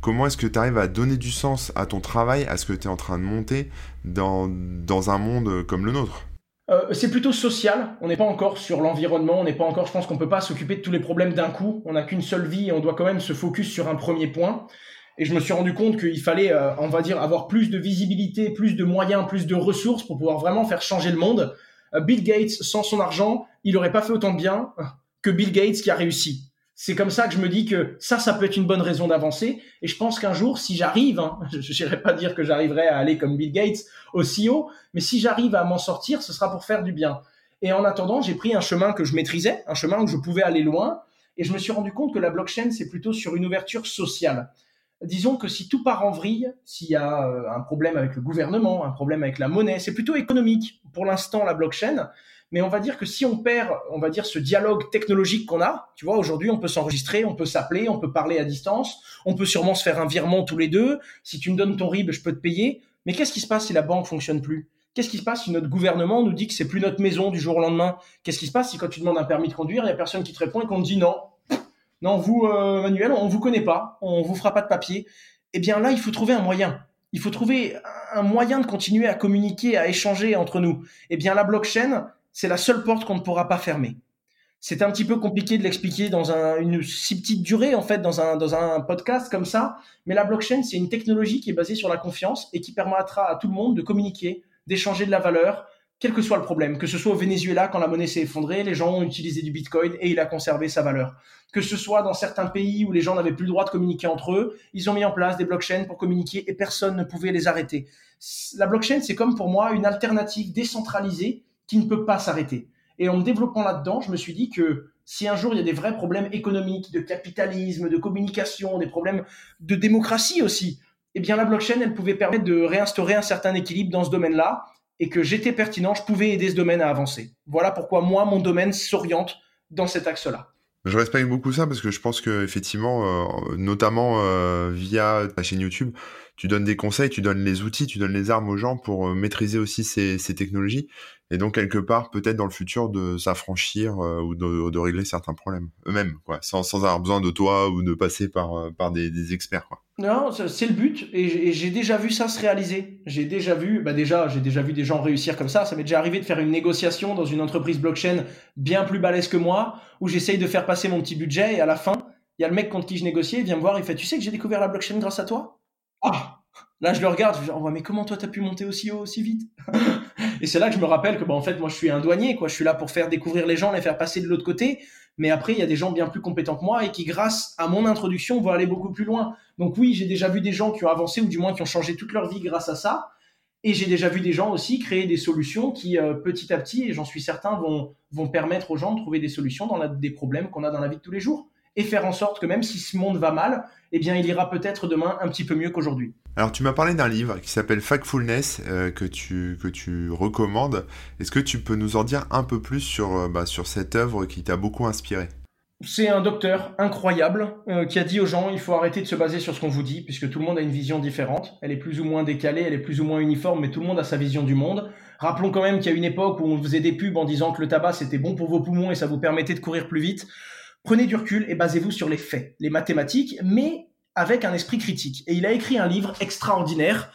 Comment est-ce que tu arrives à donner du sens à ton travail, à ce que tu es en train de monter dans, dans un monde comme le nôtre? Euh, c'est plutôt social. On n'est pas encore sur l'environnement. On n'est pas encore. Je pense qu'on peut pas s'occuper de tous les problèmes d'un coup. On n'a qu'une seule vie et on doit quand même se focus sur un premier point. Et je me suis rendu compte qu'il fallait, euh, on va dire, avoir plus de visibilité, plus de moyens, plus de ressources pour pouvoir vraiment faire changer le monde. Euh, Bill Gates, sans son argent, il n'aurait pas fait autant de bien que Bill Gates qui a réussi c'est comme ça que je me dis que ça, ça peut être une bonne raison d'avancer. Et je pense qu'un jour, si j'arrive, hein, je n'irai pas dire que j'arriverai à aller comme Bill Gates aussi haut, mais si j'arrive à m'en sortir, ce sera pour faire du bien. Et en attendant, j'ai pris un chemin que je maîtrisais, un chemin où je pouvais aller loin, et je me suis rendu compte que la blockchain, c'est plutôt sur une ouverture sociale. Disons que si tout part en vrille, s'il y a euh, un problème avec le gouvernement, un problème avec la monnaie, c'est plutôt économique. Pour l'instant, la blockchain, mais on va dire que si on perd, on va dire ce dialogue technologique qu'on a, tu vois, aujourd'hui on peut s'enregistrer, on peut s'appeler, on peut parler à distance, on peut sûrement se faire un virement tous les deux. Si tu me donnes ton RIB, je peux te payer. Mais qu'est-ce qui se passe si la banque fonctionne plus? Qu'est-ce qui se passe si notre gouvernement nous dit que c'est plus notre maison du jour au lendemain? Qu'est-ce qui se passe si quand tu demandes un permis de conduire, il y a personne qui te répond et qu'on te dit non, non vous euh, Manuel, on vous connaît pas, on vous fera pas de papier. Eh bien là, il faut trouver un moyen. Il faut trouver un moyen de continuer à communiquer, à échanger entre nous. Eh bien la blockchain, c'est la seule porte qu'on ne pourra pas fermer. C'est un petit peu compliqué de l'expliquer dans une si petite durée, en fait, dans un, dans un podcast comme ça. Mais la blockchain, c'est une technologie qui est basée sur la confiance et qui permettra à tout le monde de communiquer, d'échanger de la valeur, quel que soit le problème. Que ce soit au Venezuela, quand la monnaie s'est effondrée, les gens ont utilisé du bitcoin et il a conservé sa valeur. Que ce soit dans certains pays où les gens n'avaient plus le droit de communiquer entre eux, ils ont mis en place des blockchains pour communiquer et personne ne pouvait les arrêter. La blockchain, c'est comme pour moi une alternative décentralisée qui ne peut pas s'arrêter. Et en me développant là-dedans, je me suis dit que si un jour il y a des vrais problèmes économiques, de capitalisme, de communication, des problèmes de démocratie aussi, eh bien la blockchain, elle pouvait permettre de réinstaurer un certain équilibre dans ce domaine-là et que j'étais pertinent, je pouvais aider ce domaine à avancer. Voilà pourquoi moi, mon domaine s'oriente dans cet axe-là. Je respecte beaucoup ça parce que je pense que effectivement, euh, notamment euh, via ta chaîne YouTube, tu donnes des conseils, tu donnes les outils, tu donnes les armes aux gens pour euh, maîtriser aussi ces, ces, technologies et donc quelque part peut-être dans le futur de s'affranchir ou de, régler certains problèmes eux-mêmes, quoi, sans, avoir besoin de toi ou de passer par par des, experts. Non, c'est le but et j'ai déjà vu ça se réaliser. J'ai déjà vu, bah déjà, j'ai déjà vu des gens réussir comme ça. Ça m'est déjà arrivé de faire une négociation dans une entreprise blockchain bien plus balèze que moi, où j'essaye de faire passer mon petit budget et à la fin, il y a le mec contre qui je négociais, il vient me voir, il fait, tu sais que j'ai découvert la blockchain grâce à toi? Ah Là, je le regarde, je dis, oh, mais comment toi t'as pu monter aussi haut, aussi vite? Et c'est là que je me rappelle que, bah, en fait, moi, je suis un douanier, quoi. Je suis là pour faire découvrir les gens, les faire passer de l'autre côté. Mais après, il y a des gens bien plus compétents que moi et qui, grâce à mon introduction, vont aller beaucoup plus loin. Donc oui, j'ai déjà vu des gens qui ont avancé ou du moins qui ont changé toute leur vie grâce à ça. Et j'ai déjà vu des gens aussi créer des solutions qui, euh, petit à petit, et j'en suis certain, vont, vont permettre aux gens de trouver des solutions dans des problèmes qu'on a dans la vie de tous les jours. Et faire en sorte que même si ce monde va mal, eh bien, il ira peut-être demain un petit peu mieux qu'aujourd'hui. Alors, tu m'as parlé d'un livre qui s'appelle Factfulness euh, que, tu, que tu recommandes. Est-ce que tu peux nous en dire un peu plus sur, euh, bah, sur cette œuvre qui t'a beaucoup inspiré? C'est un docteur incroyable euh, qui a dit aux gens il faut arrêter de se baser sur ce qu'on vous dit puisque tout le monde a une vision différente. Elle est plus ou moins décalée, elle est plus ou moins uniforme, mais tout le monde a sa vision du monde. Rappelons quand même qu'il y a une époque où on faisait des pubs en disant que le tabac c'était bon pour vos poumons et ça vous permettait de courir plus vite. Prenez du recul et basez-vous sur les faits, les mathématiques, mais avec un esprit critique. Et il a écrit un livre extraordinaire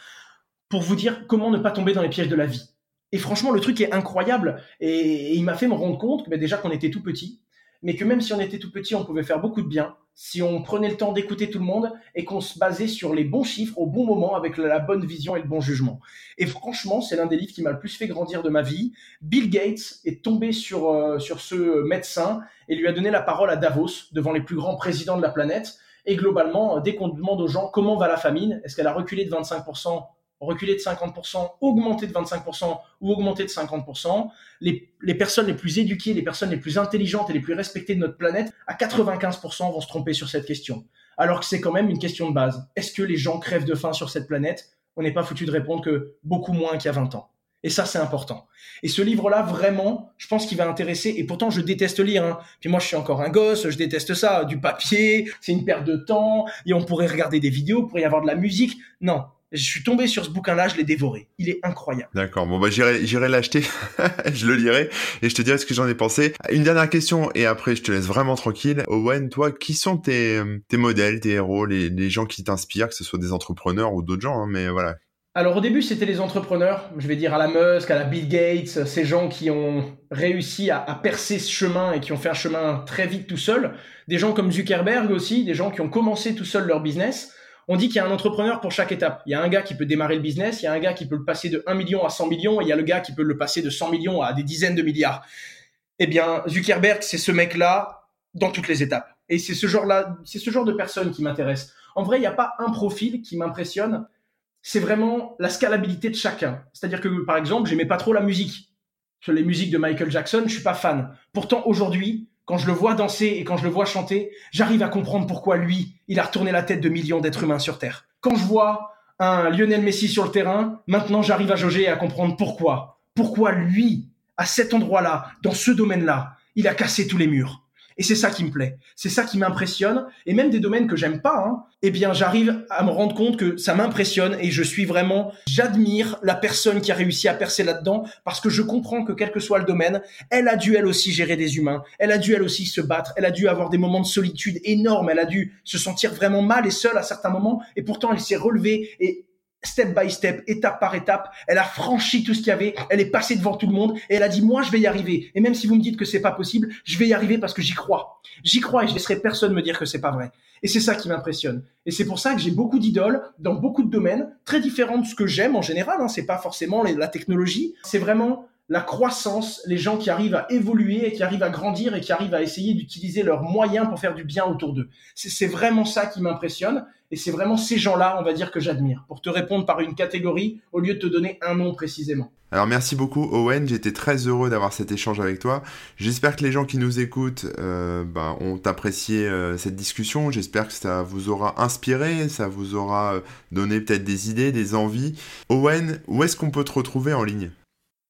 pour vous dire comment ne pas tomber dans les pièges de la vie. Et franchement, le truc est incroyable. Et, il m'a fait me rendre compte que ben, déjà qu'on était tout petit, mais que même si on était tout petit, on pouvait faire beaucoup de bien si on prenait le temps d'écouter tout le monde et qu'on se basait sur les bons chiffres au bon moment avec la bonne vision et le bon jugement. Et franchement, c'est l'un des livres qui m'a le plus fait grandir de ma vie. Bill Gates est tombé sur, euh, sur ce médecin et lui a donné la parole à Davos devant les plus grands présidents de la planète. Et globalement, dès qu'on demande aux gens comment va la famine, est-ce qu'elle a reculé de 25% reculer de 50%, augmenter de 25% ou augmenter de 50%. Les, personnes les plus éduquées, les personnes les plus intelligentes et les plus respectées de notre planète, à 95% vont se tromper sur cette question. Alors que c'est quand même une question de base. Est-ce que les gens crèvent de faim sur cette planète? On n'est pas foutu de répondre que beaucoup moins qu'il y a 20 ans. Et ça, c'est important. Et ce livre-là, vraiment, je pense qu'il va intéresser. Et pourtant, je déteste lire. Hein. Puis moi, je suis encore un gosse, je déteste ça. Du papier, c'est une perte de temps. Et on pourrait regarder des vidéos, pourrait y avoir de la musique. Non, je suis tombé sur ce bouquin-là, je l'ai dévoré. Il est incroyable. D'accord. Bon, bah, j'irai, j'irai l'acheter. je le lirai et je te dirai ce que j'en ai pensé. Une dernière question et après, je te laisse vraiment tranquille. Owen, toi, qui sont tes, tes modèles, tes héros, les, les gens qui t'inspirent, que ce soit des entrepreneurs ou d'autres gens, hein, mais voilà. Alors au début, c'était les entrepreneurs, je vais dire à la Musk, à la Bill Gates, ces gens qui ont réussi à, à, percer ce chemin et qui ont fait un chemin très vite tout seul. Des gens comme Zuckerberg aussi, des gens qui ont commencé tout seuls leur business. On dit qu'il y a un entrepreneur pour chaque étape. Il y a un gars qui peut démarrer le business, il y a un gars qui peut le passer de 1 million à 100 millions, et il y a le gars qui peut le passer de 100 millions à des dizaines de milliards. Eh bien, Zuckerberg, c'est ce mec-là dans toutes les étapes. Et c'est ce genre-là, c'est ce genre de personne qui m'intéresse. En vrai, il n'y a pas un profil qui m'impressionne c'est vraiment la scalabilité de chacun. C'est-à-dire que, par exemple, j'aimais pas trop la musique. Les musiques de Michael Jackson, je suis pas fan. Pourtant, aujourd'hui, quand je le vois danser et quand je le vois chanter, j'arrive à comprendre pourquoi lui, il a retourné la tête de millions d'êtres humains sur Terre. Quand je vois un Lionel Messi sur le terrain, maintenant j'arrive à jauger et à comprendre pourquoi. Pourquoi lui, à cet endroit-là, dans ce domaine-là, il a cassé tous les murs. Et c'est ça qui me plaît, c'est ça qui m'impressionne. Et même des domaines que j'aime pas, hein, eh bien, j'arrive à me rendre compte que ça m'impressionne et je suis vraiment, j'admire la personne qui a réussi à percer là-dedans parce que je comprends que quel que soit le domaine, elle a dû elle aussi gérer des humains, elle a dû elle aussi se battre, elle a dû avoir des moments de solitude énormes, elle a dû se sentir vraiment mal et seule à certains moments. Et pourtant elle s'est relevée et step by step, étape par étape. Elle a franchi tout ce qu'il y avait. Elle est passée devant tout le monde et elle a dit moi je vais y arriver. Et même si vous me dites que c'est pas possible, je vais y arriver parce que j'y crois. J'y crois et je laisserai personne me dire que c'est pas vrai. Et c'est ça qui m'impressionne. Et c'est pour ça que j'ai beaucoup d'idoles dans beaucoup de domaines très différents de ce que j'aime en général. Hein. C'est pas forcément la technologie. C'est vraiment la croissance, les gens qui arrivent à évoluer et qui arrivent à grandir et qui arrivent à essayer d'utiliser leurs moyens pour faire du bien autour d'eux. C'est vraiment ça qui m'impressionne et c'est vraiment ces gens-là, on va dire, que j'admire, pour te répondre par une catégorie au lieu de te donner un nom précisément. Alors merci beaucoup Owen, j'étais très heureux d'avoir cet échange avec toi. J'espère que les gens qui nous écoutent euh, bah, ont apprécié euh, cette discussion, j'espère que ça vous aura inspiré, ça vous aura euh, donné peut-être des idées, des envies. Owen, où est-ce qu'on peut te retrouver en ligne?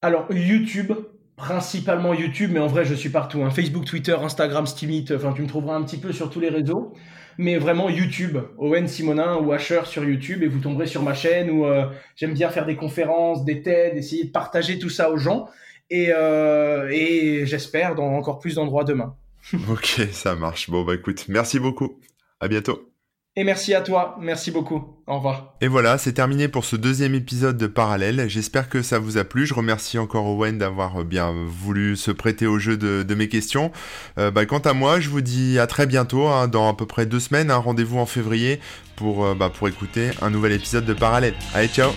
Alors, YouTube, principalement YouTube, mais en vrai, je suis partout. Hein. Facebook, Twitter, Instagram, Steamit, enfin, tu me trouveras un petit peu sur tous les réseaux. Mais vraiment, YouTube, Owen Simonin ou Asher sur YouTube, et vous tomberez sur ma chaîne où euh, j'aime bien faire des conférences, des TED, essayer de partager tout ça aux gens. Et, euh, j'espère dans encore plus d'endroits demain. ok, ça marche. Bon, bah écoute, merci beaucoup. À bientôt. Et merci à toi, merci beaucoup. Au revoir. Et voilà, c'est terminé pour ce deuxième épisode de Parallèle. J'espère que ça vous a plu. Je remercie encore Owen d'avoir bien voulu se prêter au jeu de, mes questions. Euh, bah, quant à moi, je vous dis à très bientôt, hein, dans à peu près deux semaines. Un Rendez-vous en février pour, euh, bah, pour écouter un nouvel épisode de Parallèle. Allez, ciao